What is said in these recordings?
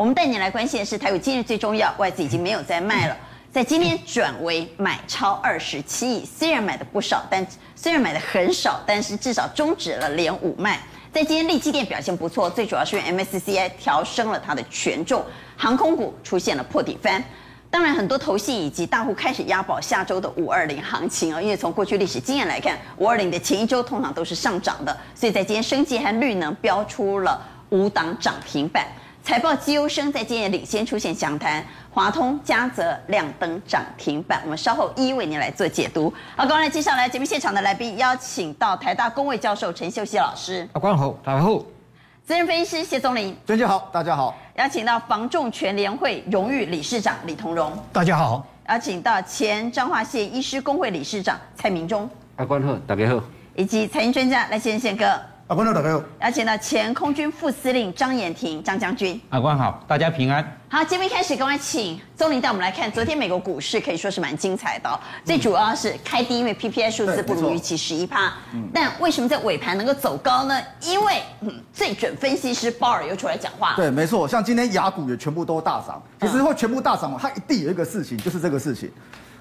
我们带你来关心的是台股今日最重要，外资已经没有再卖了，在今天转为买超二十七亿，虽然买的不少，但虽然买的很少，但是至少终止了连五卖。在今天力积电表现不错，最主要是用 MSCI 调升了它的权重，航空股出现了破底翻。当然，很多投信以及大户开始押宝下周的五二零行情啊，因为从过去历史经验来看，五二零的前一周通常都是上涨的，所以在今天生技和绿能标出了五档涨停板，财报绩优生在今天领先出现强弹，华通、嘉泽亮灯涨停板，我们稍后一一为您来做解读。好，刚才接下来节目现场的来宾，邀请到台大工位教授陈秀熙老师，阿关好，大家好。资深分析师谢宗霖，娟姐好，大家好。邀请到房仲全联会荣誉理事长李同荣，大家好。邀请到前彰化县医师工会理事长蔡明忠，阿关好，大家好。以及财经专家赖先宪哥，阿官好，大家好。邀请到前空军副司令张延廷张将军，阿关好，大家平安。好，节目一开始，赶快请宗林带我们来看，昨天美国股市可以说是蛮精彩的，哦，最主要是开低，因为 PPI 数字不如预期十一趴。但为什么在尾盘能够走高呢？因为嗯，最准分析师鲍尔又出来讲话。对，没错，像今天雅股也全部都大涨。其实会全部大涨，它一定有一个事情，就是这个事情。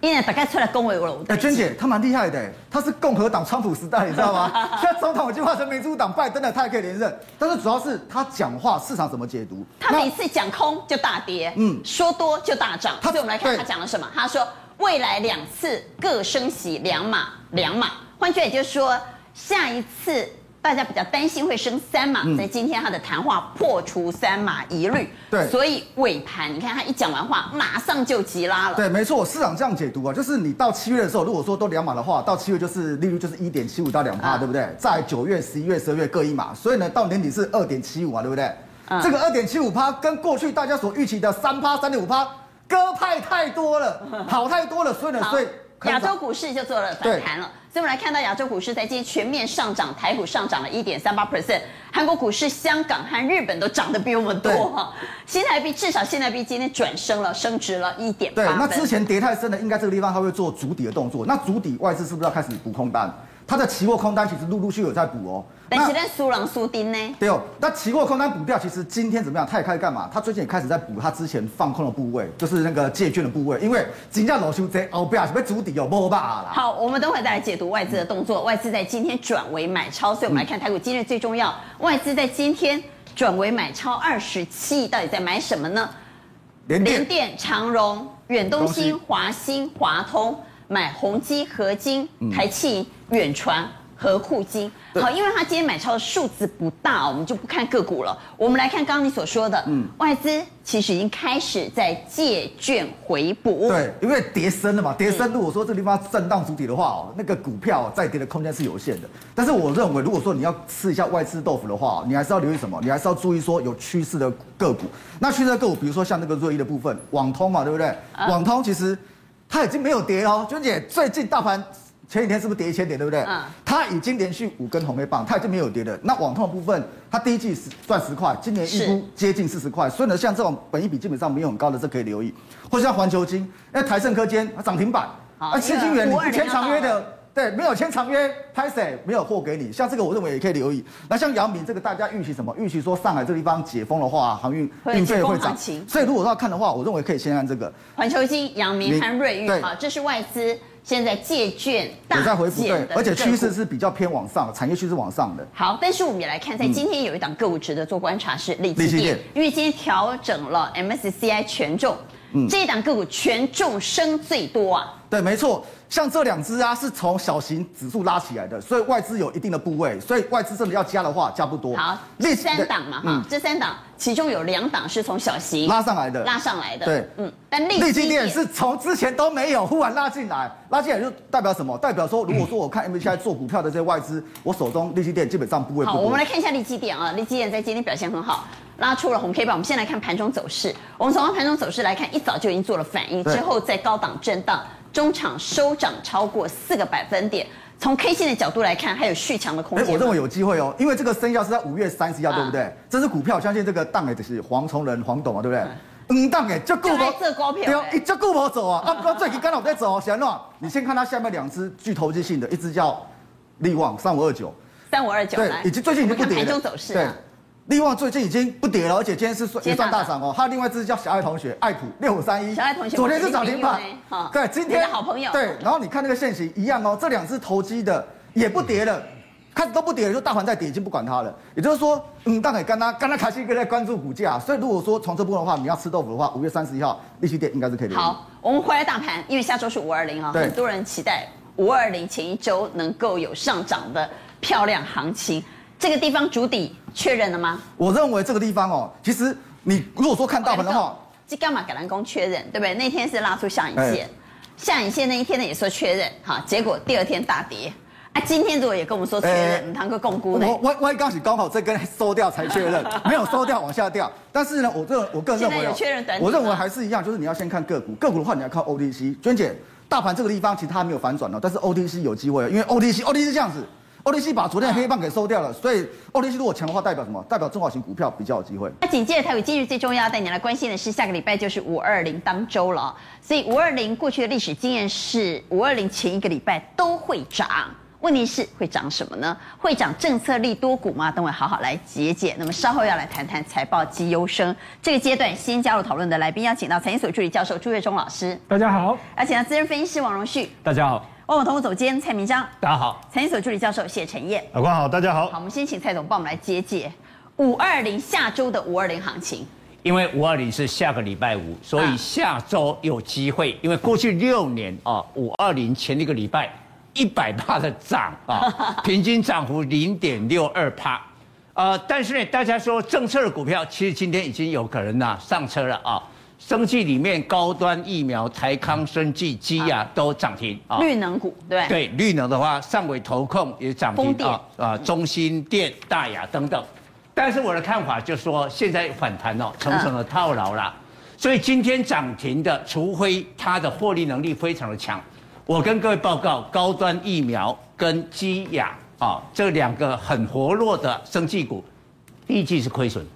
因为大概出来恭维我了。哎，娟姐，她蛮厉害的，她是共和党川普时代，你知道吗？现在总统已经换成民主党拜登了，她也可以连任。但是主要是她讲话，市场怎么解读？她每次讲空就大跌，嗯，说多就大涨。所以我们来看她讲了什么。她说未来两次各升息两码两码，换句话也就是说下一次。大家比较担心会升三码，在今天他的谈话破除三码疑虑，对，所以尾盘你看他一讲完话，马上就急拉了。对，没错，市场这样解读啊，就是你到七月的时候，如果说都两码的话，到七月就是利率就是一点七五到两趴，对不对？在九月、十一月、十二月各一码，所以呢，到年底是二点七五啊，对不对？嗯、这个二点七五趴跟过去大家所预期的三趴、三点五趴，割派太多了，好太多了，所以呢，所以。亚洲股市就做了反弹了，所以我们来看到亚洲股市在今天全面上涨，台股上涨了一点三八 percent，韩国股市、香港和日本都涨得比我们多哈。新台币至少新台币今天转升了，升值了一点八。对，那之前跌太深的，应该这个地方它会做足底的动作。那足底外资是不是要开始补空单？它的期货空单其实陆陆续续有在补哦。但是在苏朗苏丁呢？对哦，那期货空单补掉，其实今天怎么样？他也开始干嘛？他最近也开始在补他之前放空的部位，就是那个借券的部位，因为金价老修贼哦，不要准备筑底哦，摸吧啦。好，我们等会再来解读外资的动作。外资在今天转为买超，所以我们来看台股今日最重要。外资在今天转为买超二十七亿，到底在买什么呢？联电、长荣、远东新、华新、华通，买宏基、合金、台气、远传。和库金好，因为他今天买超的数字不大，我们就不看个股了。我们来看刚刚你所说的，嗯，外资其实已经开始在借券回补。对，因为跌深了嘛，跌深如果说这个地方震荡主体的话哦，那个股票再跌的空间是有限的。但是我认为，如果说你要吃一下外资豆腐的话，你还是要留意什么？你还是要注意说有趋势的个股。那趋势的个股，比如说像那个瑞意的部分，网通嘛，对不对？网通其实它已经没有跌哦，娟姐，最近大盘。前几天是不是跌一千点，对不对？嗯，它已经连续五根红黑棒，它已经没有跌了。那网通的部分，它第一季是赚十块，今年预估接近四十块，所以呢，像这种本益比基本上没有很高的，这可以留意。或者像环球金，那台盛科间它涨停板，啊，七金元你签长约的，对，没有签长约，拍谁没有货给你？像这个我认为也可以留意。那像阳明这个，大家预期什么？预期说上海这个地方解封的话，航运运费会涨。所以如果说要看的话，我认为可以先看这个环球晶、阳明和瑞昱，好，这是外资。现在借券大在回补，对，而且趋势是比较偏往上，产业趋势往上的。好，但是我们也来看，在今天有一档个股值得做观察是利基电，因为今天调整了 MSCI 权重，嗯，这一档个股权重升最多啊。对，没错。像这两只啊，是从小型指数拉起来的，所以外资有一定的部位，所以外资真的要加的话，加不多。好，这三档嘛，哈、嗯，这三档其中有两档是从小型拉上来的，拉上来的。对，嗯，但力积电是从之前都没有，忽然拉进来，拉进来就代表什么？代表说，如果说我看 M B I 做股票的这些外资，我手中力积电基本上部位不多。好，我们来看一下力积电啊，力积电在今天表现很好，拉出了红 K 棒。我们先来看盘中走势，我们从盘中走势来看，一早就已经做了反应，之后在高档震荡。中场收涨超过四个百分点，从 K 线的角度来看，还有续强的空间。哎，我认为有机会哦，因为这个生效是在五月三十号，对不对？这支股票，相信这个档哎，就是黄崇仁、黄董啊，对不对？嗯，档哎，就顾不这股票，对，一这股票走啊。啊，不，最近刚好在走，小诺，你先看它下面两只具投机性的，一只叫力旺三五二九，三五二九，对，以及最近已经不跌了。盘中走势，对，力旺最近已经不跌了，而且今天是算也算大涨哦。还有另外一只叫小爱同学，爱普六五三一，小爱同学昨天是涨停板，对，今天好朋友，对。然后你看那个线型一样哦，这两只投机的也不跌了，开始都不跌了，就大盘在跌，已经不管它了。也就是说，嗯，大概刚刚刚刚开始在关注股价，所以如果说从这部分的话，你要吃豆腐的话，五月三十一号利息点应该是可以的。好，我们回来大盘，因为下周是五二零啊，很多人期待五二零前一周能够有上涨的漂亮行情。这个地方主底确认了吗？我认为这个地方哦，其实你如果说看大盘的话，这干嘛？橄榄工确认，对不对？那天是拉出下影线，下影线那一天呢也说确认，哈，结果第二天大跌啊。今天如果也跟我们说确认，你堂哥共估呢？我我我刚是刚好这根收掉才确认，没有收掉往下掉。但是呢，我这我个人认为有确认短，我认为还是一样，就是你要先看个股，个股的话你要看 OTC。娟姐，大盘这个地方其实它还没有反转哦，但是 OTC 有机会，因为 OTC OTC 这样子。OTC 把昨天的黑棒给收掉了，所以 OTC 如果强的话，代表什么？代表中小型股票比较有机会。那紧接着台股今日最重要带你来关心的是，下个礼拜就是五二零当周了。所以五二零过去的历史经验是，五二零前一个礼拜都会涨。问题是会涨什么呢？会涨政策利多股吗？等会好好来解解。那么稍后要来谈谈财报绩优生。这个阶段先加入讨论的来宾，邀请到财经所助理教授朱月忠老师，大家好；邀请到资深分析师王荣旭，大家好。万宝投顾总监蔡明章，大家好；财经所助理教授谢晨燕，老关好，大家好。好，我们先请蔡总帮我们来解解五二零下周的五二零行情。因为五二零是下个礼拜五，所以下周有机会。因为过去六年啊，五二零前一个礼拜一百趴的涨啊，平均涨幅零点六二趴。呃，但是呢，大家说政策的股票，其实今天已经有可能呐上车了啊。生技里面高端疫苗，台康生技、基亚都涨停啊。绿能股对对，绿能的话，上纬投控也涨停啊啊，中心电、大亚等等。但是我的看法就是说，现在反弹哦，层层的套牢了。所以今天涨停的，除非它的获利能力非常的强。我跟各位报告，高端疫苗跟基亚啊这两个很活络的生技股，第一季是亏损。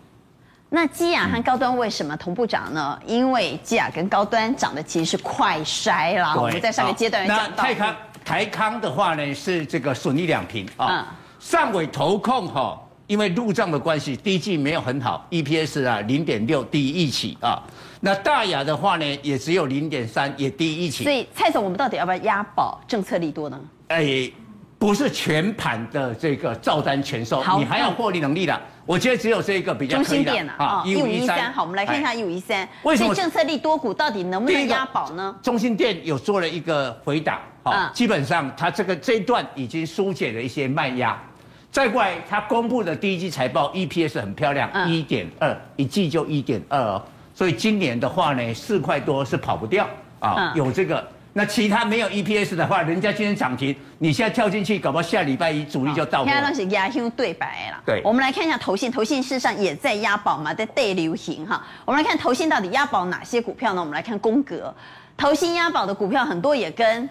那基亚和高端为什么同步涨呢？因为基亚跟高端涨的其实是快筛啦。我们在上个阶段讲到。那泰康、台康的话呢，是这个损益两平啊。上尾投控哈，因为入账的关系，第一季没有很好，EPS 啊零点六低于预期啊。那大亚的话呢，也只有零点三，也低于预期。所以蔡总，我们到底要不要押宝政策利多呢？哎，不是全盘的这个照单全收，你还要获利能力的。我觉得只有这一个比较可以的啊，一五一三，好，我们来看一下一五一三。为什么政策利多股到底能不能押宝呢？中心店有做了一个回答，啊，基本上它这个这一段已经疏解了一些卖压。再过来，它公布的第一季财报 EPS 很漂亮，一点二，一季就一点二哦，所以今年的话呢，四块多是跑不掉啊，有这个。那其他没有 EPS 的话，人家今天涨停，你现在跳进去，搞不好下礼拜一主力就到货。现在都是押星对白了。对，我们来看一下投信，投信事实上也在押宝嘛，在带流行哈。我们来看投信到底押宝哪些股票呢？我们来看宫格，投信押宝的股票很多也跟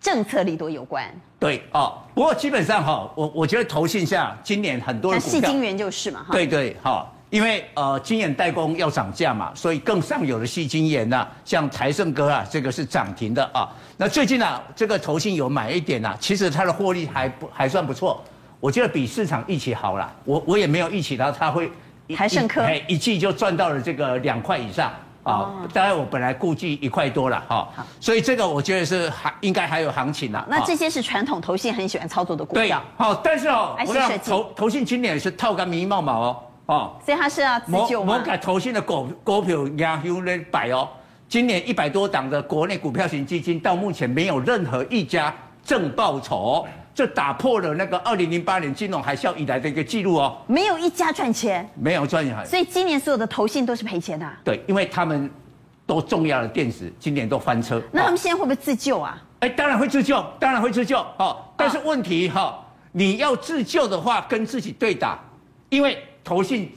政策利多有关。对哦，不过基本上哈，我我觉得投信下今年很多的股票，像矽晶元就是嘛哈。对对哈。因为呃，晶圆代工要涨价嘛，所以更上游的细晶圆呐，像台盛哥啊，这个是涨停的啊。那最近啊，这个投信有买一点呐、啊，其实它的获利还不还算不错，我觉得比市场预期好了。我我也没有预期到它会台盛科一季就赚到了这个两块以上啊。当然我本来估计一块多了哈，所以这个我觉得是还应该还有行情了。那这些是传统投信很喜欢操作的股票。对，好，但是哦，我想投投信今年是套个迷毛毛哦。哦，所以他是要自救吗？摩摩投信的股股票压优在摆哦，今年一百多档的国内股票型基金，到目前没有任何一家正报酬，这打破了那个二零零八年金融海啸以来的一个记录哦。没有一家赚钱，没有赚钱，所以今年所有的投信都是赔钱的。对，因为他们都重要的电子今年都翻车。那他们现在会不会自救啊？哎，当然会自救，当然会自救。哦，但是问题哈，你要自救的话，跟自己对打，因为。投信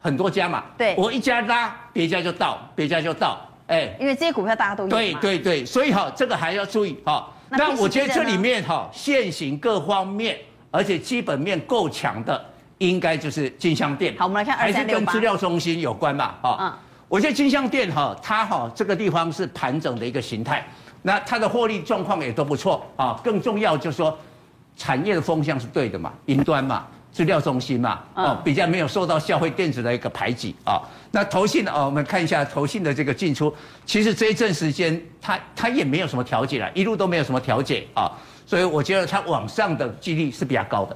很多家嘛，对，我一家拉，别家就到，别家就到，哎，因为这些股票大家都有。对对对，所以哈，这个还要注意哈。那我觉得这里面哈，现行各方面，而且基本面够强的，应该就是金像店。好，我们来看。还是跟资料中心有关嘛？哈，嗯，我觉得金像店哈，它哈这个地方是盘整的一个形态，那它的获利状况也都不错啊。更重要就是说，产业的风向是对的嘛，云端嘛。是料中心嘛，哦，比较没有受到消费电子的一个排挤啊。那投信哦，我们看一下投信的这个进出，其实这一阵时间它它也没有什么调节了，一路都没有什么调节啊，所以我觉得它往上的几率是比较高的。